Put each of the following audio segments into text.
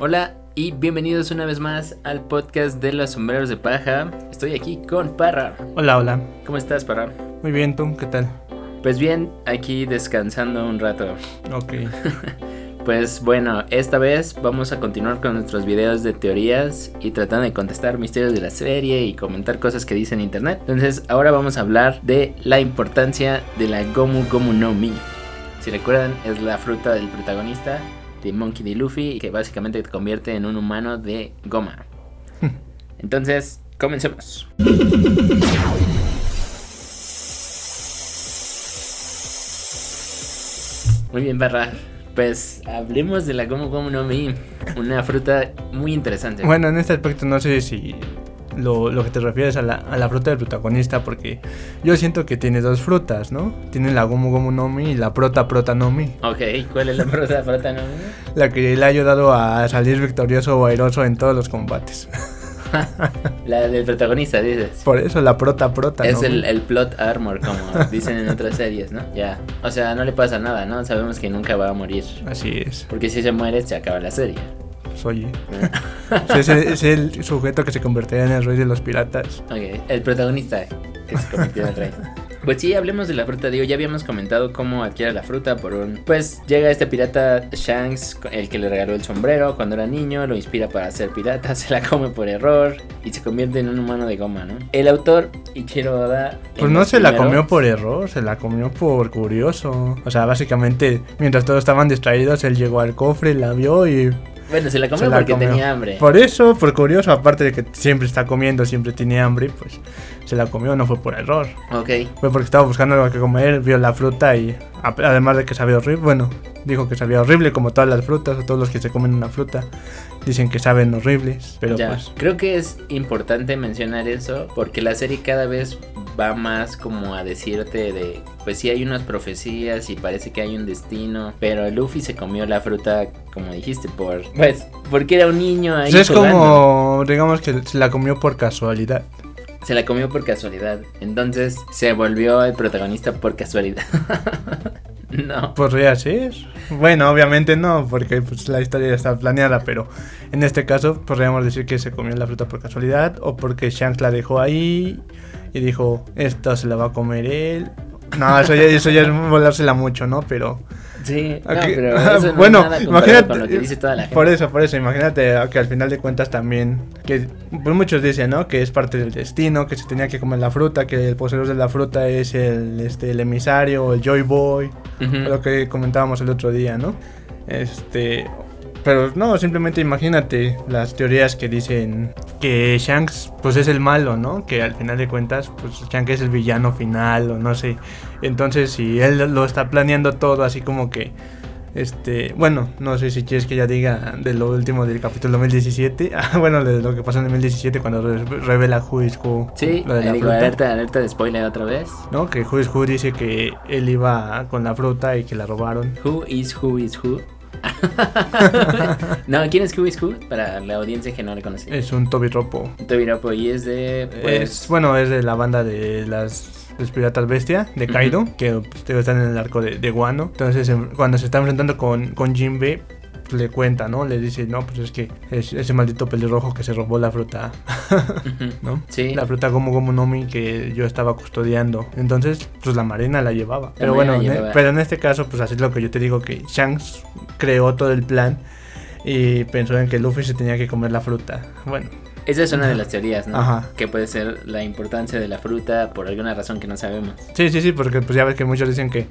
Hola y bienvenidos una vez más al podcast de los sombreros de paja. Estoy aquí con Parra. Hola, hola. ¿Cómo estás, Parra? Muy bien, ¿tú? ¿Qué tal? Pues bien, aquí descansando un rato. Ok. Pues bueno, esta vez vamos a continuar con nuestros videos de teorías y tratando de contestar misterios de la serie y comentar cosas que dice en internet. Entonces ahora vamos a hablar de la importancia de la Gomu Gomu no Mi. Si recuerdan, es la fruta del protagonista de Monkey D. Luffy que básicamente te convierte en un humano de goma. Entonces, comencemos. Muy bien, Barra. Pues hablemos de la Gomu Gomu no Mi, una fruta muy interesante. Bueno, en este aspecto no sé si lo, lo que te refieres a la, a la fruta del protagonista, porque yo siento que tiene dos frutas, ¿no? Tiene la Gomu Gomu no Mi y la Prota Prota no Mi. Ok, ¿cuál es la fruta fruta no Mi? La que le ha ayudado a salir victorioso o airoso en todos los combates. La del protagonista, dices. Por eso la Prota Prota Es no el, el plot armor, como dicen en otras series, ¿no? Ya. O sea, no le pasa nada, ¿no? Sabemos que nunca va a morir. Así es. Porque si se muere, se acaba la serie. Oye. es, el, es el sujeto que se convertirá en el rey de los piratas. Ok, el protagonista que se convirtió en rey. Pues sí, hablemos de la fruta. Digo, ya habíamos comentado cómo adquiere la fruta por un... Pues llega este pirata Shanks, el que le regaló el sombrero cuando era niño, lo inspira para ser pirata, se la come por error y se convierte en un humano de goma, ¿no? El autor, Ichiro Oda... Pues no se la primeros- comió por error, se la comió por curioso. O sea, básicamente, mientras todos estaban distraídos, él llegó al cofre, la vio y... Bueno, se la comió se la porque comió. tenía hambre. Por eso, por curioso, aparte de que siempre está comiendo, siempre tiene hambre, pues se la comió, no fue por error. Ok, Fue porque estaba buscando algo que comer, vio la fruta y además de que sabía horrible, bueno, dijo que sabía horrible como todas las frutas o todos los que se comen una fruta. Dicen que saben horribles, pero ya. pues... Creo que es importante mencionar eso porque la serie cada vez va más como a decirte de, pues sí hay unas profecías y parece que hay un destino, pero Luffy se comió la fruta, como dijiste, por, pues, porque era un niño ahí. es jugando. como, digamos que se la comió por casualidad. Se la comió por casualidad, entonces se volvió el protagonista por casualidad. no. Podría ser. Bueno, obviamente no, porque pues, la historia está planeada, pero en este caso podríamos decir que se comió la fruta por casualidad o porque Shanks la dejó ahí y dijo, esto se la va a comer él. No, eso ya, eso ya es volársela mucho, ¿no? Pero... Sí, no, pero eso no bueno, es nada imagínate... con lo que dice toda la gente. Por eso, por eso, imagínate que al final de cuentas también, que pues muchos dicen, ¿no? Que es parte del destino, que se tenía que comer la fruta, que el poseedor de la fruta es el, este, el emisario, el Joy Boy, lo que comentábamos el otro día, ¿no? Este, pero no, simplemente imagínate las teorías que dicen que Shanks pues es el malo, ¿no? Que al final de cuentas pues Shanks es el villano final o no sé. Entonces, si él lo está planeando todo así como que este, bueno, no sé si quieres que ya diga de lo último del capítulo 2017. Ah, bueno, de lo que pasó en el 2017 cuando re- revela Who is Who. Sí, lo de la digo, fruta. alerta, alerta de spoiler otra vez. ¿No? Que Who is Who dice que él iba con la fruta y que la robaron. Who is who is who? no, ¿quién es is who? Para la audiencia que no le conoce. Es un Toby Ropo. Toby Rapo y es de. Pues, Es, bueno, es de la banda de las los Piratas Bestia, de. Kaido, que pues, están en el arco de, de Guano. Entonces, cuando se está enfrentando con, con Jinbe, le cuenta, ¿no? Le dice, no, pues es que es ese maldito pelirrojo que se robó la fruta. ¿no? Sí. La fruta Gomu Gomu no Mi que yo estaba custodiando. Entonces, pues la marina la llevaba. pero bueno, llevaba. pero en este caso, pues así es lo que yo te digo, que Shanks creó todo el plan y pensó en que Luffy se tenía que comer la fruta. Bueno, Esa es una de las teorías, ¿no? Ajá. Que puede ser la importancia de la fruta por alguna razón que no sabemos. Sí, sí, sí, porque pues ya ves que muchos dicen que,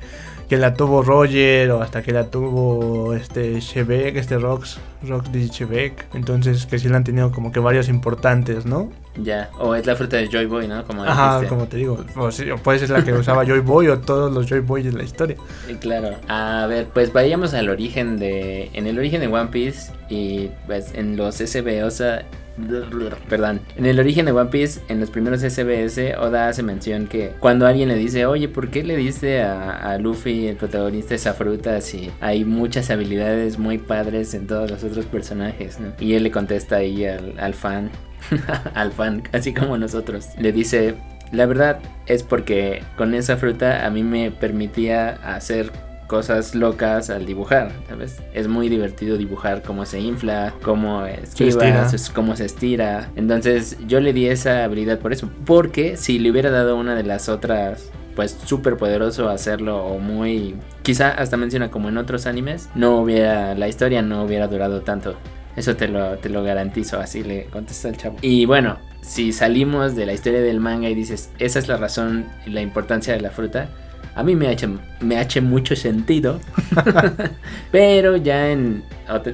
que la tuvo Roger o hasta que la tuvo este Shebek, este Rox, Rox de Shebek. Entonces que sí la han tenido como que varios importantes, ¿no? Ya. O es la fruta de Joy Boy, ¿no? Como Ajá, dijiste. como te digo. O, sí, o puede ser la que usaba Joy Boy o todos los Joy Boys de la historia. Sí, claro. A ver, pues vayamos al origen de. En el origen de One Piece y pues en los SBS. Perdón. En el origen de One Piece, en los primeros SBS, Oda hace mención que cuando alguien le dice, oye, ¿por qué le diste a, Luffy, el protagonista, esa fruta si hay muchas habilidades muy padres en todos los otros personajes? ¿no? Y él le contesta ahí al fan, al fan, así como nosotros. Le dice, la verdad es porque con esa fruta a mí me permitía hacer cosas locas al dibujar, ¿sabes? Es muy divertido dibujar cómo se infla, cómo esquiva, cómo se estira. Entonces yo le di esa habilidad por eso. Porque si le hubiera dado una de las otras pues súper poderoso hacerlo o muy quizá hasta menciona como en otros animes no hubiera la historia no hubiera durado tanto eso te lo, te lo garantizo así le contesta el chavo y bueno si salimos de la historia del manga y dices esa es la razón y la importancia de la fruta a mí me ha hecho, me mucho sentido. Pero ya en,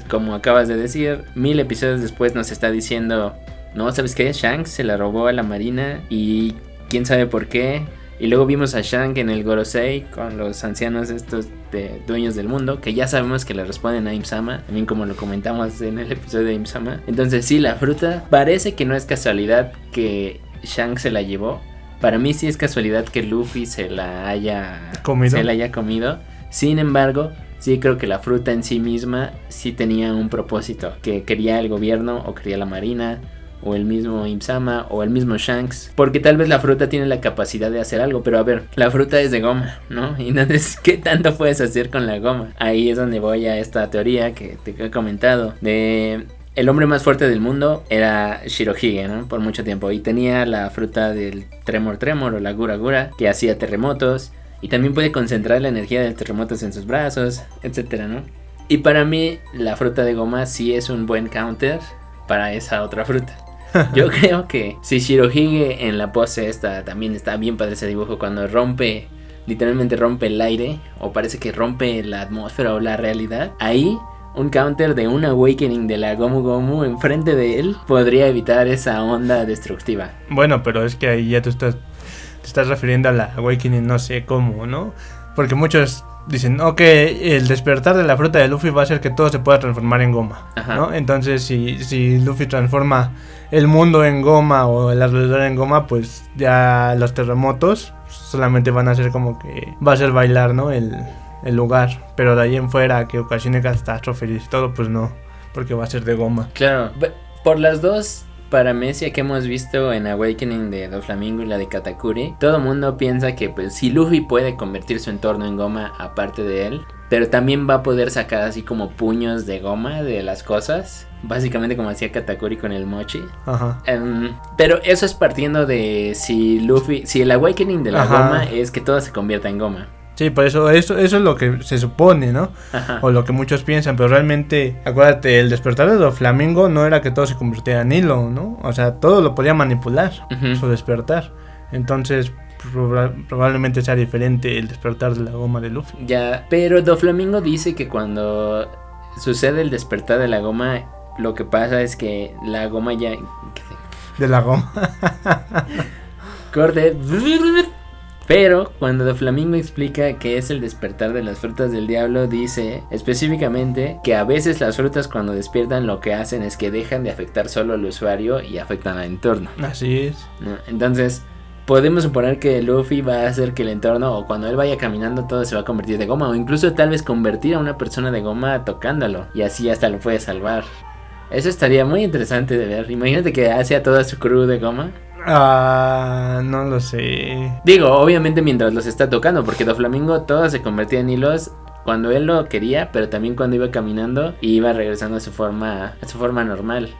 como acabas de decir, mil episodios después nos está diciendo, no, ¿sabes qué? Shanks se la robó a la marina y quién sabe por qué. Y luego vimos a Shank en el Gorosei con los ancianos estos de dueños del mundo, que ya sabemos que le responden a Imsama, también como lo comentamos en el episodio de Imsama. Entonces sí, la fruta parece que no es casualidad que Shank se la llevó, para mí sí es casualidad que Luffy se la haya comido. Se la haya comido. Sin embargo, sí creo que la fruta en sí misma sí tenía un propósito, que quería el gobierno o quería la marina o el mismo Imsama o el mismo Shanks, porque tal vez la fruta tiene la capacidad de hacer algo, pero a ver, la fruta es de goma, ¿no? Y entonces, ¿qué tanto puedes hacer con la goma? Ahí es donde voy a esta teoría que te he comentado de el hombre más fuerte del mundo era Shirohige, ¿no? Por mucho tiempo. Y tenía la fruta del Tremor Tremor o la Gura Gura, que hacía terremotos. Y también puede concentrar la energía de terremotos en sus brazos, etcétera, ¿no? Y para mí, la fruta de goma sí es un buen counter para esa otra fruta. Yo creo que si Shirohige en la pose esta también está bien padre ese dibujo cuando rompe, literalmente rompe el aire, o parece que rompe la atmósfera o la realidad, ahí un counter de un awakening de la Gomu Gomu enfrente de él podría evitar esa onda destructiva. Bueno, pero es que ahí ya tú estás, te estás refiriendo a la awakening, no sé cómo, ¿no? Porque muchos dicen, ok, el despertar de la fruta de Luffy va a hacer que todo se pueda transformar en goma, ¿no? Entonces, si, si Luffy transforma el mundo en goma o el alrededor en goma, pues ya los terremotos solamente van a ser como que va a ser bailar, ¿no? El, el lugar, pero de ahí en fuera que ocasione catástrofes y todo, pues no, porque va a ser de goma. Claro, por las dos paramecia que hemos visto en Awakening de Doflamingo y la de Katakuri, todo el mundo piensa que pues si Luffy puede convertir su entorno en goma aparte de él, pero también va a poder sacar así como puños de goma de las cosas. Básicamente como hacía Katakuri con el mochi. Ajá. Em, pero eso es partiendo de si Luffy, si el awakening de la goma es que todo se convierta en goma. Sí, por eso, eso, eso es lo que se supone, ¿no? O lo que muchos piensan, pero realmente, acuérdate, el despertar de Flamingo no era que todo se convirtiera en hilo, ¿no? O sea, todo lo podía manipular, su despertar. Entonces, probablemente sea diferente el despertar de la goma de Luffy. Ya, pero Doflamingo dice que cuando sucede el despertar de la goma, lo que pasa es que la goma ya... De la goma. Corte pero cuando Doflamingo explica que es el despertar de las frutas del diablo, dice específicamente que a veces las frutas cuando despiertan lo que hacen es que dejan de afectar solo al usuario y afectan al entorno. Así es. Entonces, podemos suponer que Luffy va a hacer que el entorno o cuando él vaya caminando todo se va a convertir de goma o incluso tal vez convertir a una persona de goma tocándolo y así hasta lo puede salvar. Eso estaría muy interesante de ver. Imagínate que hace a toda su crew de goma. Ah, no lo sé. Digo, obviamente mientras los está tocando, porque Doflamingo todo se convertía en hilos cuando él lo quería, pero también cuando iba caminando y iba regresando a su forma, a su forma normal.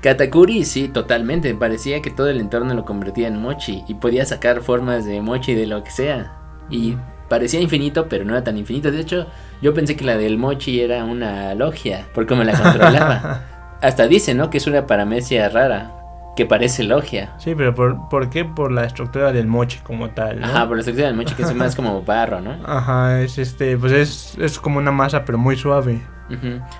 Katakuri sí, totalmente. Parecía que todo el entorno lo convertía en mochi y podía sacar formas de mochi de lo que sea. Y parecía infinito, pero no era tan infinito. De hecho, yo pensé que la del mochi era una logia, por cómo la controlaba. Hasta dice, ¿no? Que es una paramecia rara que parece logia. Sí, pero ¿por, ¿por qué? Por la estructura del mochi como tal. Ajá, por la estructura del mochi que es más como barro, ¿no? Ajá, es este, pues es, es como una masa pero muy suave.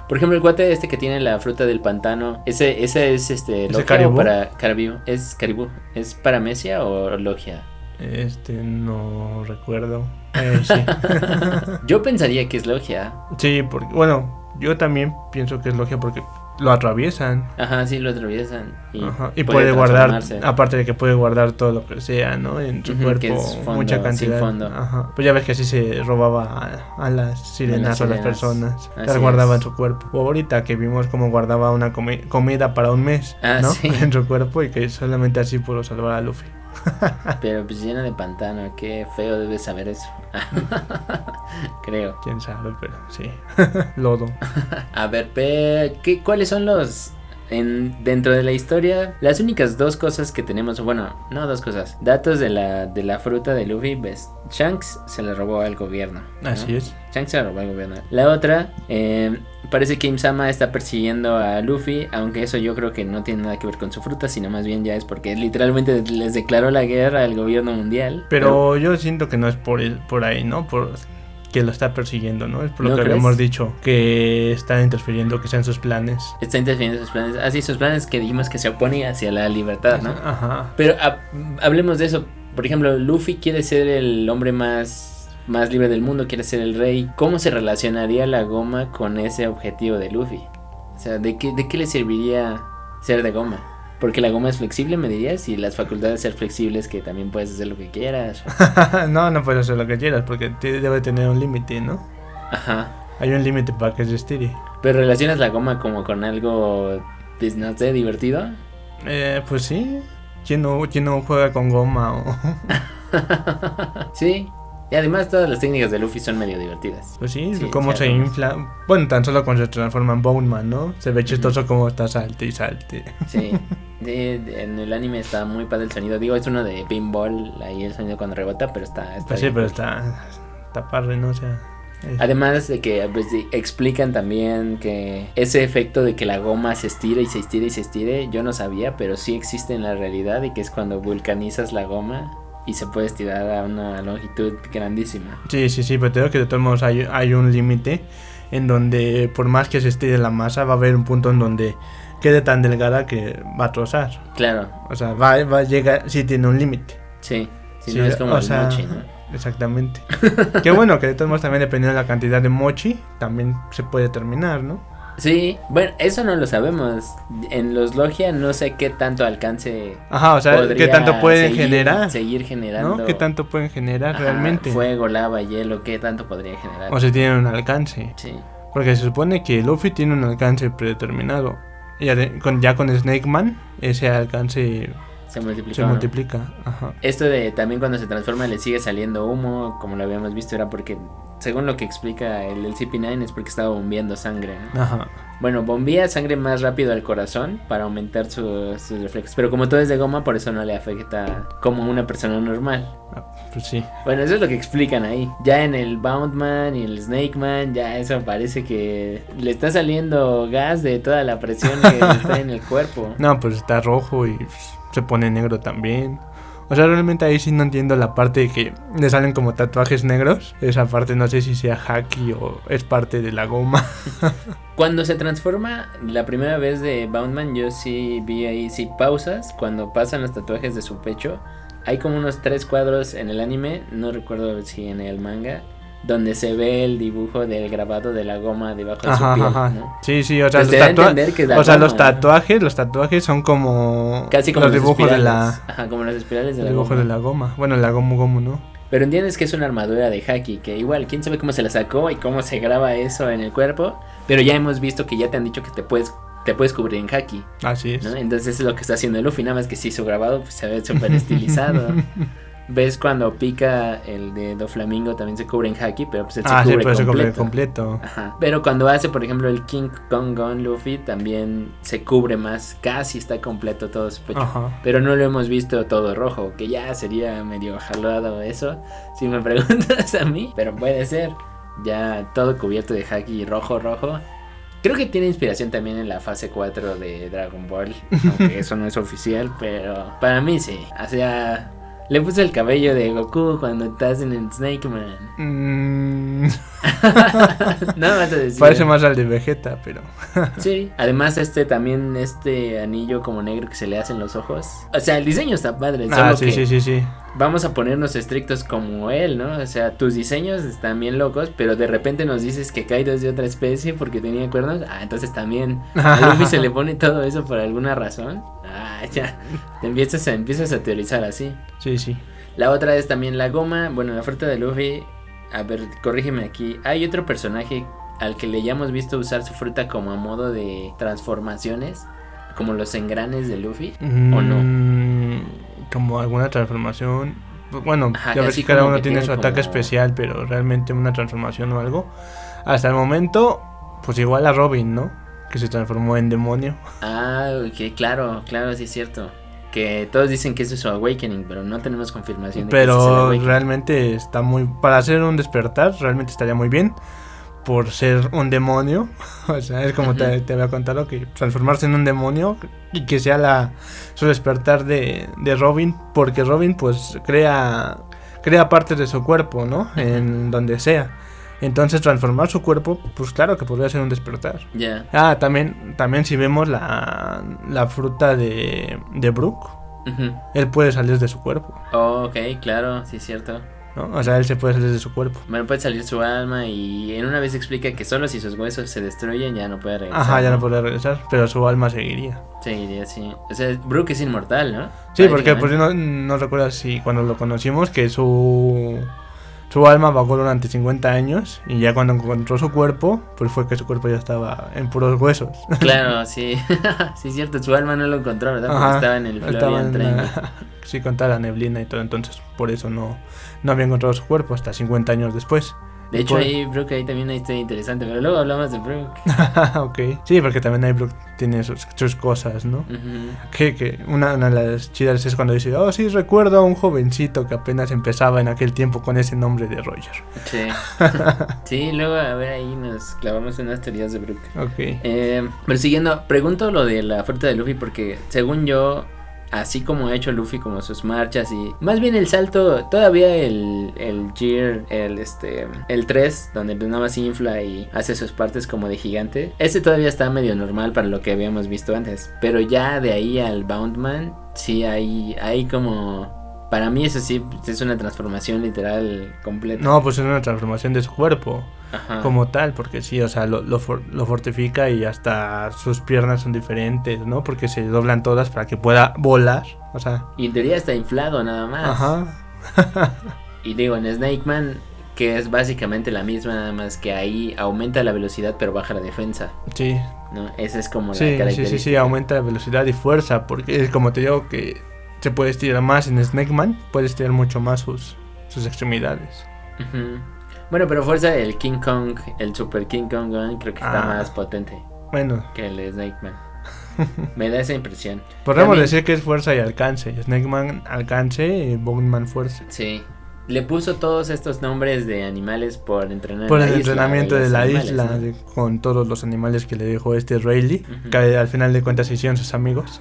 Por ejemplo, el cuate este que tiene la fruta del pantano, ese, ese es este logia o para caribú, es caribú, es paramecia o logia. Este no recuerdo. Eh, sí. yo pensaría que es logia. Sí, porque bueno, yo también pienso que es logia porque lo atraviesan. Ajá, sí, lo atraviesan. Y, y puede, guardar, aparte de que puede guardar todo lo que sea, ¿no? En su cuerpo, mucha cantidad. Ajá. Pues ya ves que así se robaba a, las sirenas o a las personas. Las guardaba en su cuerpo. O ahorita que vimos cómo guardaba una comida para un mes, ah, ¿no? En su cuerpo y que solamente así pudo salvar a Luffy. Pero pues llena de pantano, qué feo debe saber eso. Creo. Quién sabe, pero sí. Lodo. A ver, ¿qué, ¿cuáles son los en, dentro de la historia, las únicas dos cosas que tenemos, bueno, no dos cosas, datos de la, de la fruta de Luffy, ves, Shanks se la robó al gobierno. ¿no? Así es. Shanks se la robó al gobierno. La otra, eh, parece que Im-sama está persiguiendo a Luffy, aunque eso yo creo que no tiene nada que ver con su fruta, sino más bien ya es porque literalmente les declaró la guerra al gobierno mundial. Pero yo siento que no es por, el- por ahí, ¿no? Por que lo está persiguiendo, ¿no? Es por lo ¿No que crees? habíamos dicho, que está interfiriendo que sean sus planes. Está interfiriendo sus planes. Así, sus planes que dijimos que se opone hacia la libertad, ¿no? Ajá. Pero hab- hablemos de eso. Por ejemplo, Luffy quiere ser el hombre más, más libre del mundo, quiere ser el rey. ¿Cómo se relacionaría la goma con ese objetivo de Luffy? O sea, ¿de qué, de qué le serviría ser de goma? Porque la goma es flexible, me dirías, y las facultades de ser flexibles que también puedes hacer lo que quieras. no, no puedes hacer lo que quieras porque debe tener un límite, ¿no? Ajá. Hay un límite para que se estire. Pero relacionas la goma como con algo, pues, no sé, divertido. Eh, pues sí. ¿Quién no, quién no juega con goma? O... sí. Y además todas las técnicas de Luffy son medio divertidas. Pues sí, Sí, cómo se cierto. infla. Bueno, tan solo cuando se transforma en Boneman, ¿no? Se ve chistoso como está salte y salte. Sí, de- de- en el anime está muy padre el sonido. Digo, es uno de pinball, ahí el sonido cuando rebota, pero está... está Pues sí, pero está, está padre, ¿no? O sea, es- Además de que pues, sí, explican también que ese efecto de que la goma se estira y se estira y se estire, yo no sabía, pero sí existe en la realidad y que es cuando vulcanizas la goma y se puede estirar a una longitud grandísima. Sí, sí, sí, pero te digo que de todos modos hay, hay un límite en donde por más que se estire la masa va a haber un punto en donde quede tan delgada que va a trozar. Claro, O sea, va, va a llegar, sí tiene un límite. sí, si Sí, no es como o el sea, mochi, ¿no? Exactamente. Qué bueno que de todos modos también dependiendo de la cantidad de mochi, también se puede terminar, ¿no? Sí, bueno, eso no lo sabemos. En los logia no sé qué tanto alcance Ajá, o sea, qué tanto pueden seguir- generar, Seguir generando. ¿no? ¿Qué tanto pueden generar ajá, realmente? Fuego, lava, hielo, ¿qué tanto podría generar? O si tienen un alcance. sí, Porque se supone que Luffy tiene un alcance predeterminado. Y ade- con, ya con Snake Man, ese alcance se multiplicó. se ¿no? multiplica. Ajá. Esto de también cuando se transforma le sigue saliendo humo, como lo habíamos visto, era porque, según lo que explica el, el CP9, es porque estaba bombeando sangre. ¿no? Ajá. Bueno, bombea sangre más rápido al corazón para aumentar su- sus reflejos. Pero como todo es de goma, por eso no le afecta como una persona normal. Ah, Pues sí. Bueno, eso es lo que explican ahí. Ya en el Boundman y el Snake Man, ya eso parece que le está saliendo gas de toda la presión que está en el cuerpo. No, pues está rojo y se pone negro también. O sea, realmente ahí sí no entiendo la parte de que le salen como tatuajes negros. Esa parte no sé si sea haki o es parte de la goma. Cuando se transforma la primera vez de Boundman, yo sí vi ahí, sí pausas, cuando pasan los tatuajes de su pecho. Hay como unos tres cuadros en el anime, no recuerdo si en el manga, donde se ve el dibujo del grabado de la goma debajo de su Ajá, piel. ajá. ¿no? Sí, sí, o sea, Pues los, tatua- o sea, goma, los ¿no? tatuajes, los tatuajes son como Casi como los dibujos de la espirales. Ajá, como los espirales de la goma. de la goma. Bueno, la gomu gomu, ¿no? Pero entiendes que es una armadura de Haki, que igual, quién sabe cómo se la sacó y cómo se graba eso en el cuerpo. Pero ya hemos visto que ya te han dicho que te puedes, te puedes cubrir en Haki, Así es. ¿no? Entonces es lo que está haciendo Luffy, nada más que si su grabado pues, se ve súper estilizado. Ves cuando pica el de Doflamingo también se cubre en Haki, pero pues él se ah, sí, cubre pero se cubre completo. completo. Ajá. Pero cuando hace, por ejemplo, el King Kong Gun Luffy, también se cubre más, casi está completo todo su pecho. Ajá. Pero no lo hemos visto todo rojo, que ya sería medio jalado eso, si me preguntas a mí, pero puede ser. Ya todo cubierto de haki rojo, rojo. Creo que tiene inspiración también en la fase 4 de Dragon Ball, aunque eso no es oficial, pero para mí sí. O sea, le puse el cabello de Goku cuando estás en el Snake Man. Mm, Nada más decir. parece más al de Vegeta, pero. Sí, además este también, este anillo como negro que se le hacen los ojos. O sea, el diseño está padre. Ah, solo sí, que sí, sí, sí. Vamos a ponernos estrictos como él, ¿no? O sea, tus diseños están bien locos, pero de repente nos dices que Kaido es de otra especie porque tenía cuernos. Ah, entonces también a Luffy se le pone todo eso por alguna razón. Ah, ya. Te empiezas a, empiezas a teorizar así. Sí, sí. La otra es también la goma. Bueno, la fruta de Luffy. A ver, corrígeme aquí. Hay otro personaje al que le hayamos visto usar su fruta como a modo de transformaciones. Como los engranes de Luffy. ¿O no? Mm, como alguna transformación. Bueno, Ajá, ya ves que cada uno que tiene su ataque especial, pero realmente una transformación o algo. Hasta el momento, pues igual a Robin, ¿no? Que se transformó en demonio. Ah, ok, claro, claro, sí es cierto. Que todos dicen que ese es su awakening, pero no tenemos confirmación de que es Pero realmente está muy. Para hacer un despertar, realmente estaría muy bien. Por ser un demonio. O sea, es como te había contado que transformarse en un demonio y que sea la su despertar de, de Robin. Porque Robin, pues, crea. Crea partes de su cuerpo, ¿no? En donde sea. Entonces, transformar su cuerpo, pues claro que podría ser un despertar. Ya. Ah, también, también si vemos la, la fruta de, de Brooke, él puede salir de su cuerpo. Oh, ok, claro, sí es cierto. ¿no? O sea, él se puede salir de su cuerpo. Bueno, puede salir su alma y en una vez explica que solo si sus huesos se destruyen ya no puede regresar. Ajá, ya no podría regresar, pero su alma seguiría. Seguiría, sí. O sea, Brooke es inmortal, ¿no? Sí, porque pues no, no recuerdas si cuando lo conocimos que su su alma vagó durante 50 años y ya cuando encontró su cuerpo, pues fue que su cuerpo ya estaba en puros huesos. Claro, sí. sí, es cierto, su alma no lo encontró, ¿verdad? Porque Ajá, estaba en el Florian la- sí, con toda la neblina y todo, entonces por eso no, no había encontrado su cuerpo hasta 50 años después. De hecho, por- ahí Brooke ahí también hay historia interesante, pero luego hablamos de Brooke. ok. Sí, porque también hay Brooke tiene sus, sus cosas, ¿no? Ujú. Que, que una, una de las chidas es cuando dice, oh sí, recuerdo a un jovencito que apenas empezaba en aquel tiempo con ese nombre de Roger. Sí. sí, luego a ver ahí nos clavamos unas teorías de Brooke. Ok. Eh, pero siguiendo, pregunto lo de la fruta de Luffy porque según yo, así como ha hecho Luffy como sus marchas y más bien el salto, todavía el, el Gear, el este, el 3, donde nada más infla y hace sus partes como de gigante, ese todavía está medio normal para lo que habíamos visto antes, pero ya de ahí al Boundman, sí hay, hay como... Para mí eso sí es una transformación literal completa. No, pues es una transformación de su cuerpo Ajá. como tal, porque sí, o sea, lo, lo, for- lo fortifica y hasta sus piernas son diferentes, ¿no? Porque se doblan todas para que pueda volar, o sea, Y en teoría está inflado nada más. ajá. Y digo, en Snake Man, que es básicamente la misma, nada más que ahí aumenta la velocidad pero baja la defensa, Sí, ¿no? Esa es como la sí, sí, característica. sí, sí, aumenta la velocidad y fuerza, porque es como te digo que se puede estirar más en Snake Man, puede estirar mucho más sus, sus extremidades. Bueno, pero fuerza el King Kong, el Super King Kong, ¿no? creo que está Ah. más potente Bueno, que el de Snake Man. Me da esa impresión. podríamos También- decir que es fuerza y alcance. Snake Man alcance y Bone fuerza. Sí. Le puso todos estos nombres de animales por entrenar Por en el isla, entrenamiento de la animales, isla, ¿no? de- con todos los animales que le dejó este Rayleigh, Ujú. que al final de cuentas se hicieron sus amigos.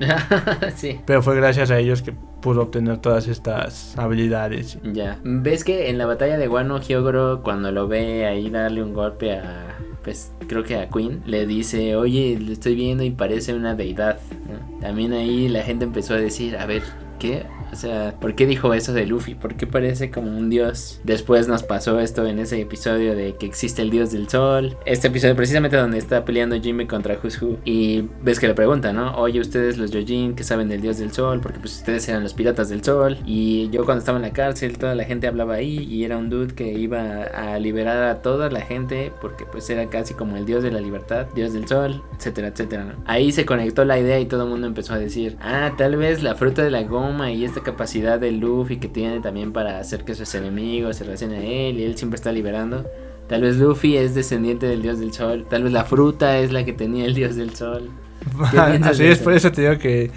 sí. Pero fue gracias a ellos que pudo obtener todas estas habilidades. Ya. ¿Ves que en la batalla de Wano Hyogoro, cuando lo ve ahí darle un golpe a. Pues creo que a Queen, le dice: Oye, lo estoy viendo y parece una deidad. ¿no? También ahí la gente empezó a decir: A ver, ¿qué? O sea, ¿por qué dijo eso de Luffy? ¿Por qué parece como un dios? Después nos pasó esto en ese episodio de que existe el dios del sol. Este episodio precisamente donde está peleando Jimmy contra Who. Y ves que le pregunta, ¿no? Oye, ustedes los Yojin que saben del dios del sol, porque pues ustedes eran los piratas del sol. Y yo cuando estaba en la cárcel, toda la gente hablaba ahí y era un dude que iba a liberar a toda la gente porque pues era casi como el dios de la libertad, dios del sol, etcétera, etcétera. ¿no? Ahí se conectó la idea y todo el mundo empezó a decir, ah, tal vez la fruta de la goma y esta capacidad de Luffy que tiene también para hacer que sus enemigos se relacionen a él y él siempre está liberando. Tal vez Luffy es descendiente del dios del sol. Tal vez la fruta es la que tenía el dios del sol. Así es, eso? por eso te digo que,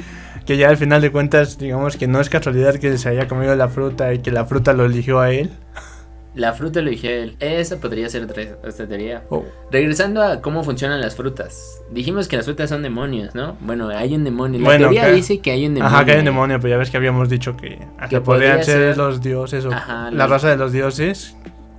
que ya al final de cuentas, digamos que no es casualidad que se haya comido la fruta y que la fruta lo eligió a él. La fruta lo eligió él. Esa podría ser otra, teoría. Oh, Regresando a cómo funcionan las frutas. Dijimos que las frutas son demonios, ¿no? Bueno, hay un demonio. La Bueno, teoría que- dice que hay un demonio. Ajá, que hay un demonio, pero ya ves que habíamos dicho que hasta Que podrían podría ser, ser- los dioses o Ajá, la los- raza de los dioses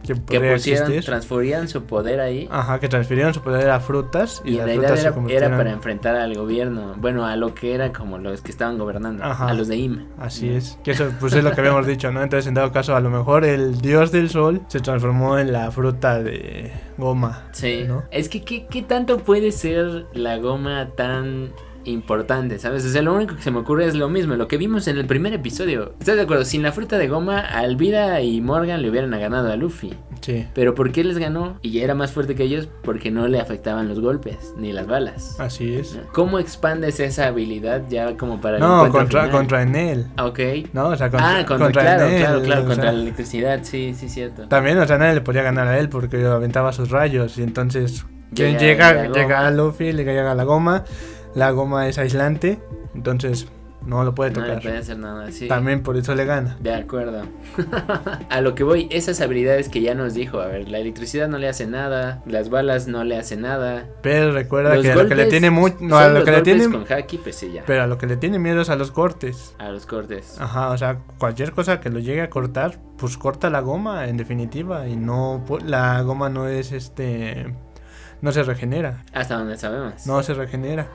que Que podría pusieron, existir. transferían su poder ahí. Ajá, que transfirieron su poder a frutas y, las frutas se era, para enfrentar al gobierno. Bueno, a lo que era como los que estaban gobernando. Ajá. A los de Im. Así es, que eso pues es lo que habíamos dicho, ¿no? Entonces, en dado caso, a lo mejor el dios del sol se transformó en la fruta de goma. Sí. ¿no? Es que, ¿qué, qué tanto puede ser la goma tan importante, ¿sabes? O sea, lo único que se me ocurre es lo mismo, lo que vimos en el primer episodio. ¿Estás de acuerdo? Sin la fruta de goma, Alvira y Morgan le hubieran ganado a Luffy. Sí. Pero ¿por qué les ganó? Y era más fuerte que ellos porque no le afectaban los golpes ni las balas. Así es. ¿Cómo expandes esa habilidad ya como para el No, encuentro contra, final? contra Enel. Ok. No, o sea, contra, ah, contra, contra claro, Enel, claro, claro, contra sea, la electricidad, sí, sí, cierto. También, o sea, nadie le podía ganar a él porque aventaba sus rayos. Y entonces, Llega llega, llega, goma. a Luffy, le llega a la goma. La goma es aislante, entonces no lo puede No le tocar. puede hacer nada, sí. También por eso le gana. De acuerdo. a lo que voy, esas habilidades que ya nos dijo, a ver, la electricidad no le hace nada, las balas no le hacen nada. Pero recuerda Los que a lo que le tiene mucho. No, a son lo los que le golpes tiene. con haki, pues sí, ya. Pero a lo que le tiene miedo es a los cortes. A los cortes. Ajá, o sea, cualquier cosa que lo llegue a cortar, pues corta la goma, en definitiva. Y no. La goma no es este. No se regenera. Hasta donde sabemos. No se regenera.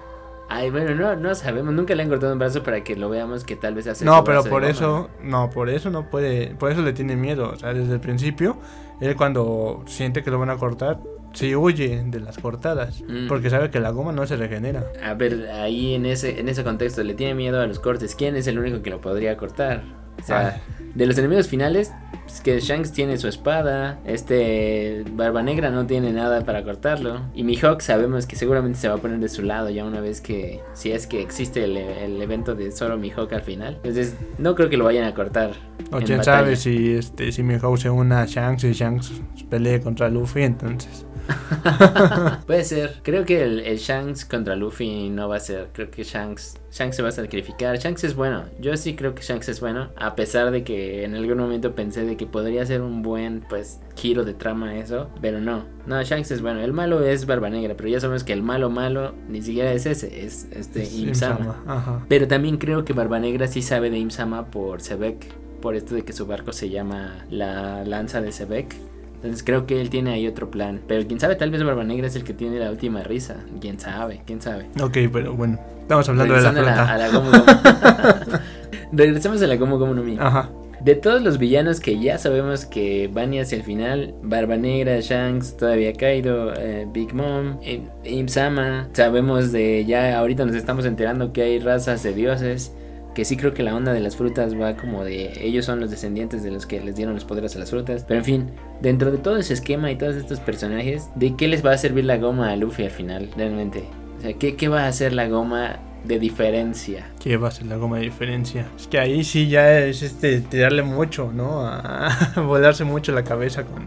Ay, bueno, no, no sabemos. Nunca le han cortado un brazo para que lo veamos que tal vez hace. No, pero por eso, no, por eso no puede, por eso le tiene miedo, o sea, desde el principio, él cuando siente que lo van a cortar, sí huye de las cortadas, Mm. porque sabe que la goma no se regenera. A ver, ahí en ese, en ese contexto le tiene miedo a los cortes. ¿Quién es el único que lo podría cortar? O sea, de los enemigos finales, pues que Shanks tiene su espada, este Barba Negra no tiene nada para cortarlo. Y Mihawk sabemos que seguramente se va a poner de su lado ya una vez que, si es que existe el, el evento de solo Mihawk al final. Entonces, no creo que lo vayan a cortar. O quién batalla. sabe si este si Mihawk se une a Shanks y Shanks pelee contra Luffy, entonces. Puede ser. Creo que el, el Shanks contra Luffy no va a ser. Creo que Shanks, Shanks se va a sacrificar. Shanks es bueno. Yo sí creo que Shanks es bueno. A pesar de que en algún momento pensé de que podría ser un buen pues giro de trama eso. Pero no. No, Shanks es bueno. El malo es Barba Negra. Pero ya sabemos que el malo malo ni siquiera es ese. Es este es Imsama. Im-sama. Pero también creo que Barba Negra sí sabe de Imsama por Sebek. Por esto de que su barco se llama la lanza de Sebek. Entonces creo que él tiene ahí otro plan. Pero quién sabe, tal vez Barba Negra es el que tiene la última risa. Quién sabe, quién sabe. Ok, pero bueno, estamos hablando de la Regresando a la, a la Gomu Gomu. Regresemos a la Gomu Gomu no Mi. Ajá. De todos los villanos que ya sabemos que van hacia el final, Barba Negra, Shanks, todavía Kaido, eh, Big Mom, eh, Imsama, sabemos de ya ahorita nos estamos enterando que hay razas de dioses, que sí creo que la onda de las frutas va como de ellos son los descendientes de los que les dieron los poderes a las frutas, pero en fin, dentro de todo ese esquema y todos estos personajes, ¿de qué les va a servir la goma a Luffy al final, realmente? O sea, ¿qué, qué va a hacer la goma de diferencia? ¿Qué va a ser la goma de diferencia? Es que ahí sí ya es este tirarle mucho, ¿no? A volarse mucho la cabeza con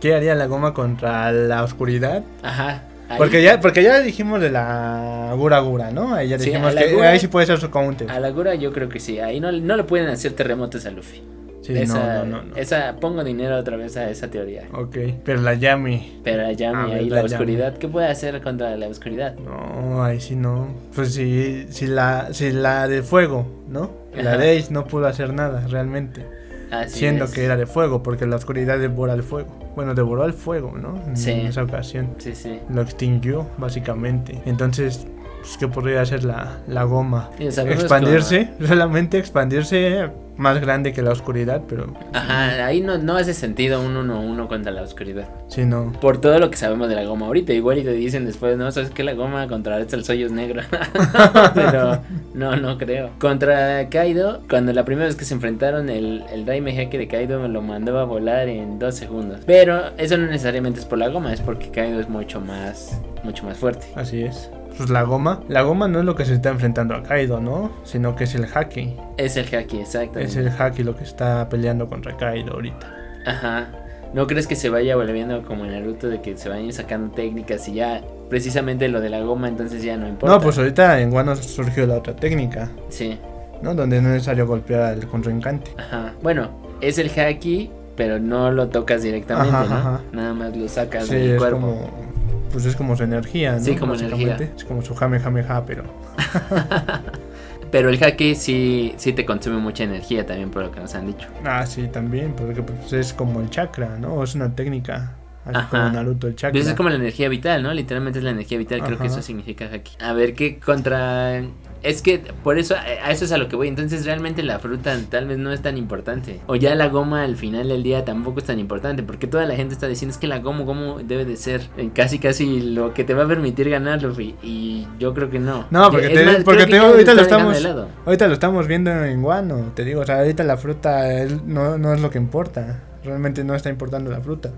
¿Qué haría la goma contra la oscuridad? Ajá. Ahí- Porque ya, porque ya dijimos de la Gura Gura, ¿no? Ahí ya Sí, dijimos la que Gura- ahí sí puede ser su counter. A la Gura yo creo que sí. Ahí no, no le pueden hacer terremotos a Luffy. Sí, esa, no, no, esa pongo dinero otra vez a esa teoría. Ok, pero la Yami. Pero a A Yami ahí la la Yami. oscuridad, ¿qué puede hacer contra la oscuridad? No, ahí sí no. Pues si, si la, si la de fuego, ¿no? La de Ace no pudo hacer nada realmente. Así siendo es. que era de fuego, porque la oscuridad devora el fuego. Bueno, devoró el fuego, ¿no? En Sí. esa ocasión. Sí, sí. Lo extinguió, básicamente. Entonces, pues, ¿qué podría hacer la, la goma? Expandirse, solamente expandirse más grande que la oscuridad, pero Ajá, ahí no, no hace sentido un 1-1 contra la oscuridad. si no. Por todo lo que sabemos de la goma ahorita. Igual y te dicen después, no, sabes que la goma contra el soy es negro. Pero no, no creo. Contra Kaido, cuando la primera vez que se enfrentaron, el, el Daime Hake de Kaido me lo mandó a volar en dos segundos. Pero eso no necesariamente es por la goma, es porque Kaido es mucho más, mucho más fuerte. Así es. Pues la goma, la goma no es lo que se está enfrentando a Kaido, ¿no? Sino que es el Haki. Es el Haki, exactamente. Es el Haki lo que está peleando contra Kaido ahorita. Ajá. ¿No crees que se vaya volviendo como en Naruto de que se vayan sacando técnicas y ya precisamente lo de la goma entonces ya no importa? No, pues ahorita en Wano surgió la otra técnica, Sí. ¿no? Donde no es necesario golpear al contrincante. Ajá. Bueno, es el haki, pero no lo tocas directamente, Ajá, ¿no? ajá. Nada más lo sacas Sí, del es cuerpo. como. Pues es como su energía, ¿no? Sí, como energía. Es como su jame jame ja, pero. Pero el haki sí, sí te consume mucha energía también por lo que nos han dicho. Ah, sí, también, porque pues es como el chakra, ¿no? Es una técnica. Así Ajá. como Naruto, el chakra. Pues es como la energía vital, ¿no? Literalmente es la energía vital, creo que eso significa haki. A ver, ¿qué contra es que por eso, a eso es a lo que voy. Entonces realmente la fruta tal vez no es tan importante. O ya la goma al final del día tampoco es tan importante. Porque toda la gente está diciendo es que la goma, ¿cómo debe de ser? Eh, Casi, casi lo que te va a permitir ganar, Luffy. Y yo creo que no. No, porque, te- más, porque te digo, ahorita lo estamos ahorita lo estamos viendo en Guano, te digo, o sea, ahorita la fruta no, no es lo que importa. Realmente no está importando la fruta,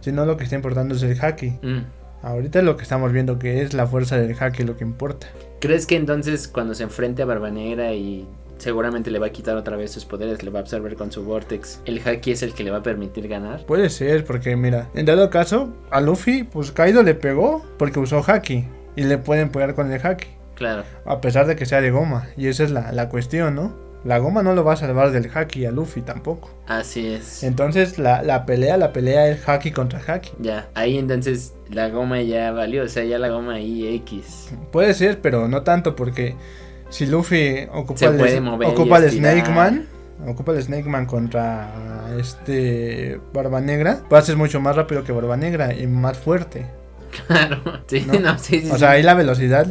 sino lo que está importando es el haki. Mm. Ahorita lo que estamos viendo que es la fuerza del haki lo que importa. ¿Crees que entonces cuando se enfrente a Barba Negra y seguramente le va a quitar otra vez sus poderes, le va a absorber con su Vortex, el Haki es el que le va a permitir ganar? Puede ser, porque mira, en dado caso, a Luffy, pues Kaido le pegó porque usó haki. Y le pueden pegar con el haki. Claro. A pesar de que sea de goma. Y esa es la, la cuestión, ¿no? La goma no lo va a salvar del haki a Luffy tampoco. Así es. Entontonces la, la pelea, la pelea es haki contra haki. Ya, ahí entonces la goma ya valió, o sea, ya la goma ahí X. Puede ser, pero no tanto porque si Luffy ocupa Se el, mover ocupa el. Snake Man, ocupa el Snake Man contra este Barba Negra, va a ser mucho más rápido que Barba Negra y más fuerte. Claro, sí, ¿No? no, sí, sí. O sea, ahí la velocidad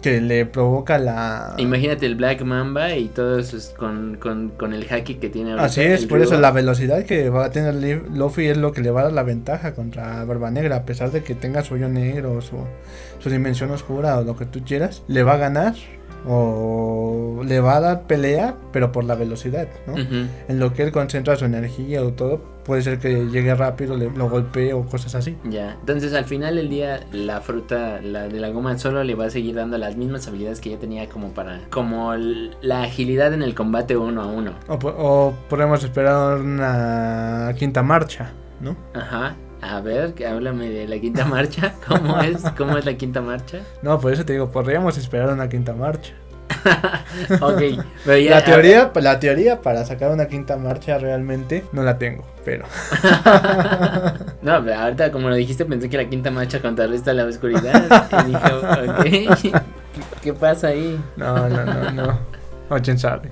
que le provoca la... Imagínate el Black Mamba y todo eso es con, con, con el Haki que tiene ahorita. Así es, por eso la velocidad que va a tener Luffy es lo que le va a dar la ventaja contra Barba Negra, a pesar de que tenga su hoyo negro su, su dimensión oscura o lo que tú quieras, le va a ganar o le va a dar pelea, pero por la velocidad, ¿no? En lo que él concentra su energía o todo, puede ser que llegue rápido, le, lo golpee o cosas así. Ya, entonces al final del día la fruta, la de la goma solo le va a seguir dando las mismas habilidades que ya tenía como para, como la agilidad en el combate uno a uno. O, o podemos esperar una quinta marcha, ¿no? Ajá. A ver, que háblame de la quinta marcha. ¿Cómo es? ¿Cómo es la quinta marcha? No, por eso te digo, podríamos esperar una quinta marcha. Ok, pero ya. La teoría, la teoría para sacar una quinta marcha realmente no la tengo, pero No, pero ahorita como lo dijiste pensé que la quinta marcha contrarresta la oscuridad. Y dije, ok. ¿Qué pasa ahí? no, no, no, no. O quién sabe.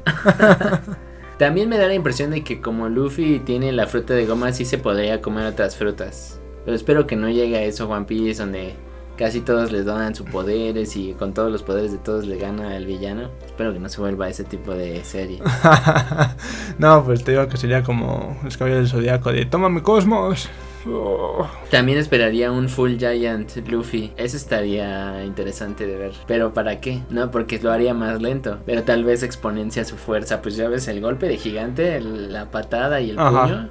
También me da la impresión de que como Luffy tiene la fruta de goma, sí se podría comer otras frutas. Pero espero que no llegue a eso One Piece donde casi todos les donan sus poderes y con todos los poderes de todos le gana el villano. Espero que no se vuelva ese tipo de serie. no, pues te digo que sería como los caballeros del zodiaco de toma mi cosmos. Oh. También esperaría un Full Giant Luffy. Eso estaría interesante de ver. Pero ¿para qué? No, porque lo haría más lento. Pero tal vez exponencia su fuerza. Pues ya ves el golpe de gigante, el- la patada y el Ajá. puño.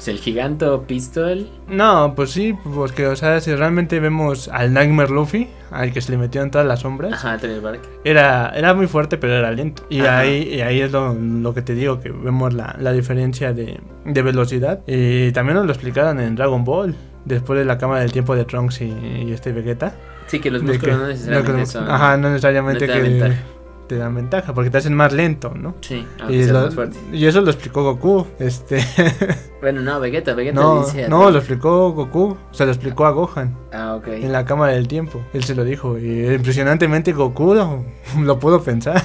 Pues el giganto pistol. No, pues sí, porque, o sea, si realmente vemos al Nightmare Luffy, al que se le metió en todas las sombras, Ajá, Bark. era, era muy fuerte, pero era lento. Y Ajá. ahí, y ahí es lo, lo que te digo, que vemos la, la diferencia de, de velocidad. Y también nos lo explicaron en Dragon Ball, después de la cámara del tiempo de Trunks y, y este Vegeta. Sí, que los músculos que- no necesariamente no que- son. Ajá, no necesariamente no que ventaja. Te dan ventaja, porque te hacen más lento, ¿no? Sí, aunque Y, lo- más fuerte. y eso lo explicó Goku. Este, Bueno, no, Vegeta, Vegeta no, dice. no, lo explicó Goku. Se lo explicó a Gohan Ah, ok. en la cámara del tiempo. Él se lo dijo. Y impresionantemente Goku lo, lo pudo pensar.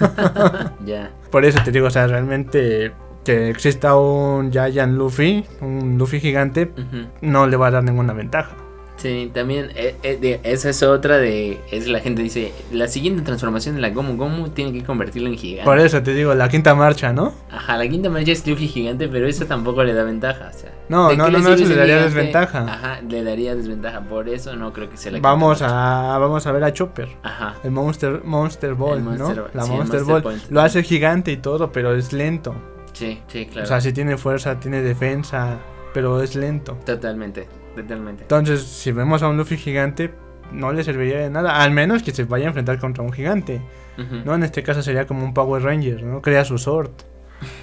Ya. Por eso te digo, o sea, realmente que exista un Giant Luffy, un Luffy gigante, no le va a dar ninguna ventaja. Sí, también eh, eh, esa es otra de... Es la gente dice, la siguiente transformación de la Gomu Gomu tiene que convertirlo en gigante. Por eso te digo, la quinta marcha, ¿no? Ajá, la quinta marcha es Luffy gigante, pero eso tampoco le da ventaja, o sea. No, ¿de no, no, no, eso le daría gigante? desventaja. Ajá, le daría desventaja, por eso no creo que sea la quinta Vamos marcha. a, vamos a ver a Chopper. Ajá, El Monster, Monster Ball, El Monster ¿no? Ball, La sí, Monster, Monster Ball. Point. Lo hace gigante y todo, pero es lento. sí, sí, claro. O sea, sí tiene fuerza, tiene defensa, pero es lento. Totalmente, totalmente. Entonces, si vemos a un Luffy gigante, no le serviría de nada. Al menos que se vaya a enfrentar contra un gigante. No, en este caso sería como un Power Ranger, ¿no? Crea su sword.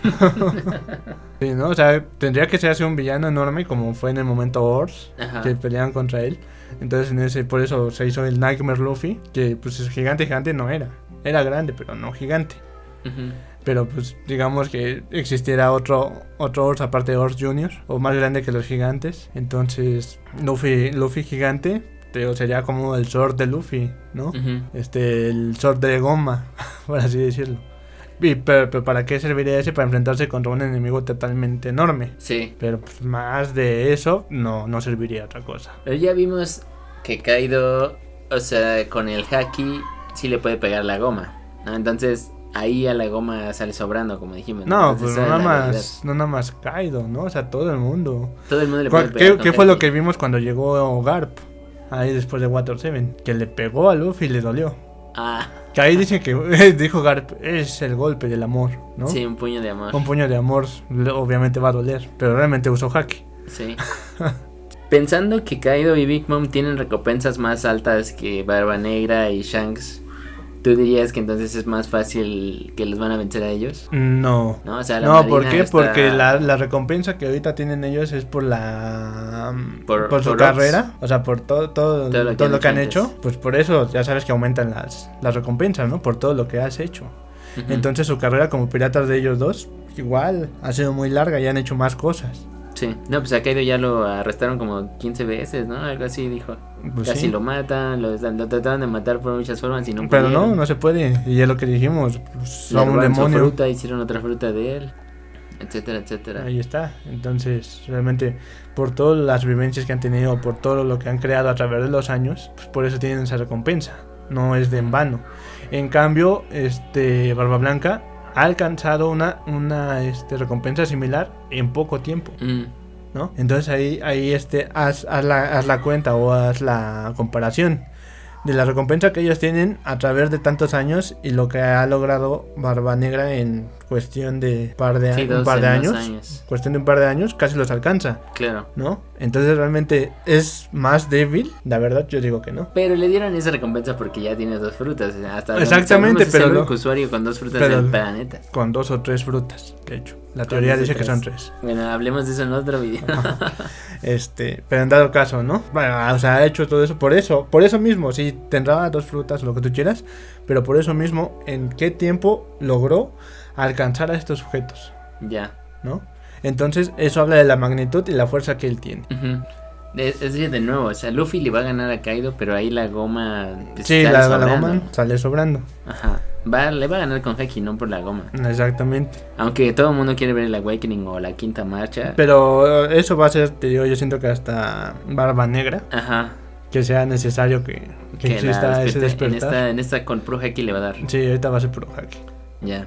sí, ¿no? O sea, tendría que ser así un villano enorme como fue en el momento Ors, Ajá. que peleaban contra él. Entonces, en ese, por eso se hizo el Nightmare Luffy, que pues es gigante, gigante no era. Era grande, pero no gigante. Pero pues digamos que existiera otro otro Ors aparte de Ors Junior o más grande que los gigantes. Entonces Luffy Luffy gigante te digo, sería como el sword de Luffy, ¿no? Ujú. Este el sword de goma, por así decirlo. Y, pero, pero ¿para qué serviría ese? Para enfrentarse contra un enemigo totalmente enorme. Sí, Pero pues, más de eso no, no serviría otra cosa. pero ya vimos que Kaido, o sea, con el haki sí le puede pegar la goma. No, entonces ahí a la goma sale sobrando, como dijimos. No, Entonces, pues no nada más, no nada más Kaido, ¿no? O sea, todo el mundo. Todo el mundo le puede ¿Cuál- pegar ¿Qué, qué fue lo que vimos cuando llegó Garp? Ahí después de Water 7. Que le pegó a Luffy y le dolió. Ah, Que ahí dicen que, dijo Garp, es el golpe del amor, ¿no? sí, un puño de amor. Un puño de amor obviamente va a doler, pero realmente usó Haki. Sí. Pensando que Kaido y Big Mom tienen recompensas más altas que Barba Negra y Shanks, ¿tú dirías que entonces es más fácil que los van a vencer a ellos? No. No, o sea, la No, ¿por qué? está- Porque la, la recompensa que ahorita tienen ellos es por la Por- por, su por carrera, o sea, por todo todo, Todo lo que todo han lo que han hecho pues por eso ya sabes que aumentan las, las recompensas, ¿no? Por todo lo que has hecho. Entonces su carrera como piratas de ellos dos igual ha sido muy larga y han hecho más cosas. Sí, no, pues a Kaido ya lo arrestaron como 15 veces, ¿no? Algo así dijo. Pues Casi sí. lo matan, lo, lo trataron de matar por muchas formas y no Pero no, pudieron. no se puede. Y es lo que dijimos, pues, son un demonio. fruta, hicieron otra fruta de él, etcétera, etcétera. Ahí está. Entonces, realmente, por todas las vivencias que han tenido, por todo lo que han creado a través de los años, pues por eso tienen esa recompensa. No es de en vano. En cambio, este Barba Blanca ha alcanzado una, una este, recompensa similar en poco tiempo, Mm, ¿no? Entonces ahí, ahí este, haz, haz la, haz la cuenta o haz la comparación de la recompensa que ellos tienen a través de tantos años y lo que ha logrado Barba Negra en cuestión de par de, Sí, un par de años, años. cuestión de un par de años casi los alcanza, Claro. ¿no? Entonces realmente es más débil, la verdad yo digo que no. Pero le dieron esa recompensa porque ya tiene dos frutas. Hasta donde Exactamente, pero el único usuario con dos frutas del planeta. Con dos o tres frutas, de hecho. La teoría dice que son tres. Bueno, hablemos de eso en otro video. Este, pero en dado caso, ¿no? Bueno, o sea, ha hecho todo eso por eso, por eso mismo, sí, tendrá dos frutas lo que tú quieras, pero por eso mismo, ¿en qué tiempo logró alcanzar a estos sujetos, ya. ¿no? Entonces, eso habla de la magnitud y la fuerza que él tiene. Es es decir, de nuevo, o sea, Luffy le va a ganar a Kaido, pero ahí la goma. Sí, sale la, goma sale sobrando. Ajá. Va, le va a ganar con Haki, no por la goma. Exactamente. Aunque todo el mundo quiere ver el Awakening o la quinta marcha. Pero eso va a ser, te digo, yo siento que hasta Barba Negra, Ajá. que sea necesario que, que, Que exista ese despierte- en despertar. esta, en esta con Pro Haki le va a dar. Sí, ahorita va a ser puro hack. Ya.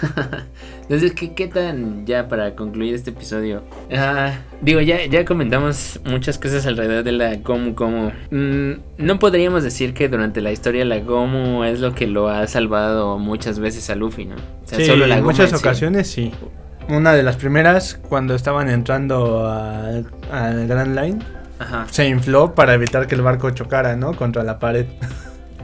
Entonces, ¿qué, ¿qué tan ya para concluir este episodio? Ah, digo, ya, ya comentamos muchas cosas alrededor de la Gomu Gomu. Mm, no podríamos decir que durante la historia la Gomu es lo que lo ha salvado muchas veces a Luffy, ¿no? O sea, Sí, solo la en muchas ocasiones sí. Una de las primeras, cuando estaban entrando al, al Grand Line, Ajá, se infló para evitar que el barco chocara, ¿no? Contra la pared.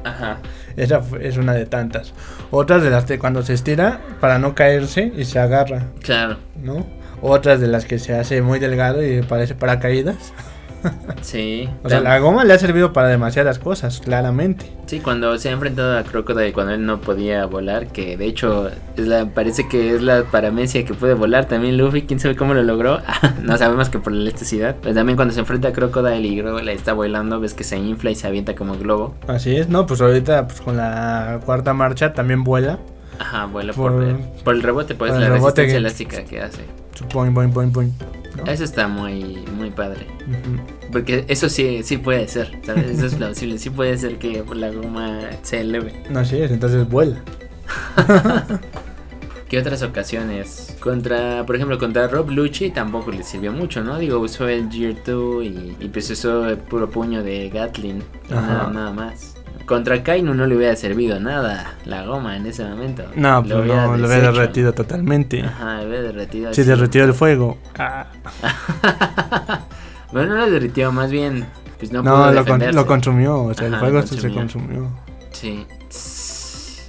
ajá. Esa es una de tantas. Otras de las de cuando se estira para no caerse y se agarra, Claro, ¿no? Otras de las que se hace muy delgado y parece paracaídas. sí. O sea, la goma le ha servido para demasiadas cosas, claramente. Sí, cuando se ha enfrentado a Crocodile cuando él no podía volar, que de hecho es la, parece que es la paramecia que puede volar también Luffy, quién sabe cómo lo logró, no sabemos que por la electricidad, pero también cuando se enfrenta a Crocodile y Crocodile está volando, ves que se infla y se avienta como globo, Así es, ¿no? Pues ahorita pues con la cuarta marcha también vuela. ajá, vuela por, Por- por el rebote, pues por la el rebote resistencia que- elástica que hace, Su Boing, boing, boing, boing, ¿no? eso está muy, muy padre. Porque eso sí, sí puede ser, ¿sabes? Eso es plausible, sí puede ser que la goma se eleve. Así es, entonces vuela. ¿Qué otras ocasiones? Contra, por ejemplo, contra Rob Lucci tampoco le sirvió mucho, ¿no? Digo, usó el Gear 2 y, y pues usó el puro puño de Gatlin. Nada, nada más. Contra Kainu no le hubiera servido nada la goma en ese momento. No, pues hubiera no, lo había deshecho. derretido totalmente. Ajá, lo hubiera derretido. Así. derretió el fuego. Ah. bueno, no lo derritió, más bien. Pues no, No, pudo lo, con- lo consumió. O sea, el fuego lo se- consumió. Sí.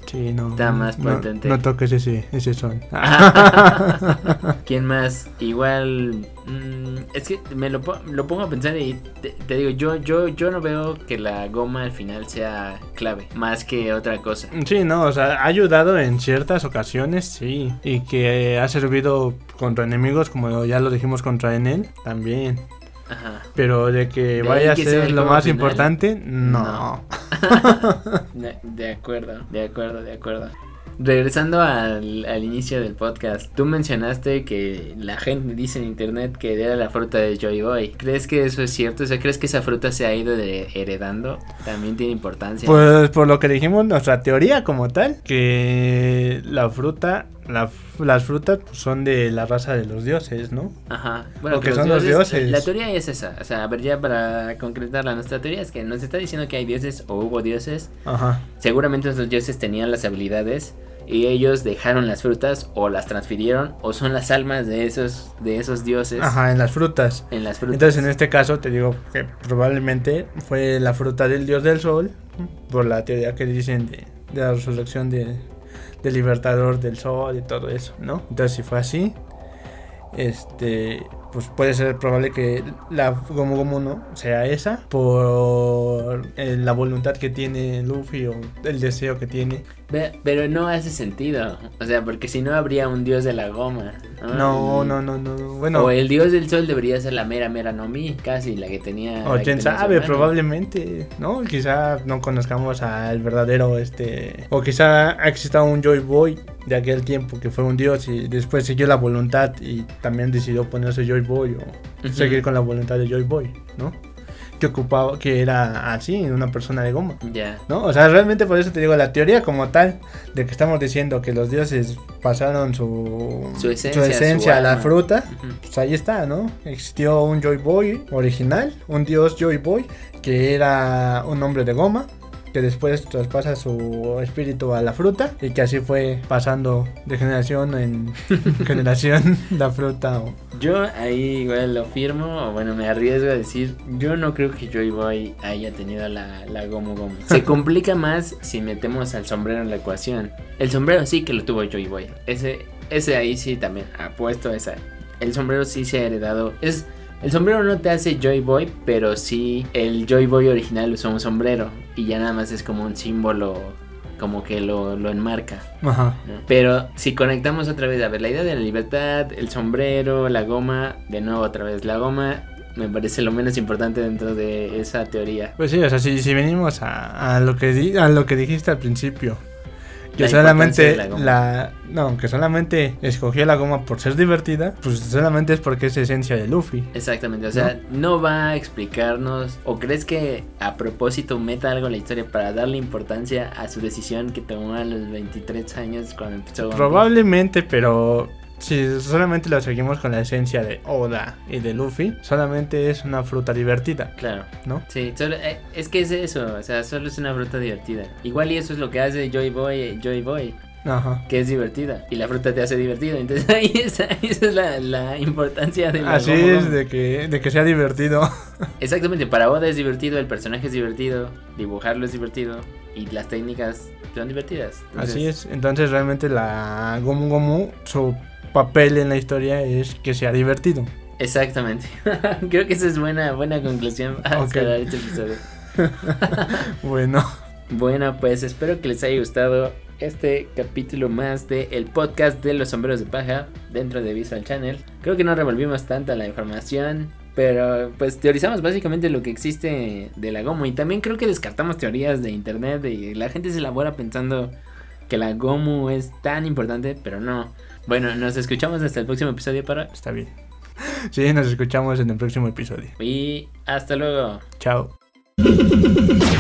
Sí, no. Está más no- potente. No, toques ese, ese son. ¿Quién más? Igual. mm, es que me lo, lo pongo a pensar y te, te digo, yo, yo, yo no veo que la goma al final sea clave, más que otra cosa. Sí, no, o sea, ha ayudado en ciertas ocasiones, sí. Y que ha servido contra enemigos, como ya lo dijimos contra Enel, también. Ajá. Pero de que De vaya a que ser lo más final, importante, no. no. De, de acuerdo, de acuerdo, de acuerdo. regresando al, al inicio del podcast, tú mencionaste que la gente dice en internet que era la fruta de Joy Boy. ¿Crees que eso es cierto? O sea, ¿crees que esa fruta se ha ido de- heredando? También tiene importancia. Pues por lo que dijimos, nuestra teoría como tal, que la fruta, la- las frutas son de la raza de los dioses, ¿no? Ajá. Bueno, Porque son los dioses. La teoría es esa. O sea, a ver, ya para concretarla, nuestra teoría es que nos está diciendo que hay dioses o hubo dioses. Ajá. Seguramente esos dioses tenían las habilidades y ellos dejaron las frutas o las transfirieron o son las almas de esos de esos dioses Ajá, en las frutas. en las frutas. Entonces en este caso te digo que probablemente fue la fruta del dios del sol, por la teoría que dicen de, de la resurrección de, del libertador del sol y todo eso, ¿no? Entonces si fue así, este, pues puede ser probable que la Gomu Gomu no sea esa por eh, la voluntad que tiene Luffy o el deseo que tiene. Pero no hace sentido. O sea, porque si no habría un dios de la goma. No, no, no, no, bueno. O el dios del sol debería ser la mera mera no mi, casi la que tenía. O quién sabe, probablemente, ¿no? Quizá no conozcamos al verdadero, este... O quizá exista un Joy Boy de aquel tiempo que fue un dios y después siguió la voluntad y también decidió ponerse Joy Boy o seguir con la voluntad de Joy Boy, ¿no? Que ocupaba, que era así, una persona de goma. Ya. ¿No? O sea, realmente por eso te digo, la teoría como tal, de que estamos diciendo que los dioses pasaron su, Su esencia, esencia su a la fruta, Ujú. pues ahí está, ¿no? Existió un Joy Boy original, un dios Joy Boy, que era un hombre de goma, que después traspasa su espíritu a la fruta, y que así fue pasando de generación en generación la fruta. o- Yo ahí igual lo firmo, o bueno, me arriesgo a decir, yo no creo que Joy Boy haya tenido la, la Gomu Gomu. Se complica más si metemos al sombrero en la ecuación. El sombrero sí que lo tuvo Joy Boy. Ese, ese ahí sí también apuesto a esa. El sombrero sí se ha heredado. Es, el sombrero no te hace Joy Boy, pero sí el Joy Boy original usó un sombrero. Y ya nada más es como un símbolo, como que lo, lo enmarca. Ajá. ¿no? Pero si conectamos otra vez, a ver, la idea de la libertad, el sombrero, la goma, de nuevo otra vez, la goma me parece lo menos importante dentro de esa teoría. Pues sí, o sea, si, si venimos a, a lo que di- a lo que dijiste al principio, que La solamente la, la no, que solamente escogió la goma por ser divertida, pues solamente es porque es esencia de Luffy. Exactamente, o sea, no, va a explicarnos, o crees que a propósito meta algo en la historia para darle importancia a su decisión que tomó a los 23 años cuando empezó? Probablemente, pero si solamente lo seguimos con la esencia de Oda y de Luffy, solamente es una fruta divertida, Claro. ¿no? Sí, solo- eh, es que es eso, o sea, solo es una fruta divertida. Igual y eso es lo que hace Joy Boy, Joy Boy. Ajá. que es divertida y la fruta te hace divertido. Entonces ahí está, esa es la, la importancia de la Así Gomu es Gomu. de que, de que sea divertido. Exactamente, para Oda es divertido, el personaje es divertido, dibujarlo es divertido y las técnicas son divertidas. Entonces, Así es. Entonces realmente la Gomu Gomu, su papel en la historia es que sea divertido. Exactamente. Creo que esa es buena, buena conclusión para Ok. cerrar este episodio. Bueno. Bueno, pues espero que les haya gustado este capítulo más de el podcast de los sombreros de paja dentro de Visual Channel. Creo que no revolvimos tanta la información, pero pues teorizamos básicamente lo que existe de la Gomu y también creo que descartamos teorías de internet y la gente se elabora pensando que la Gomu es tan importante, pero no. Bueno, nos escuchamos hasta el próximo episodio para Está bien. Sí, nos escuchamos en el próximo episodio. y hasta luego. Chao.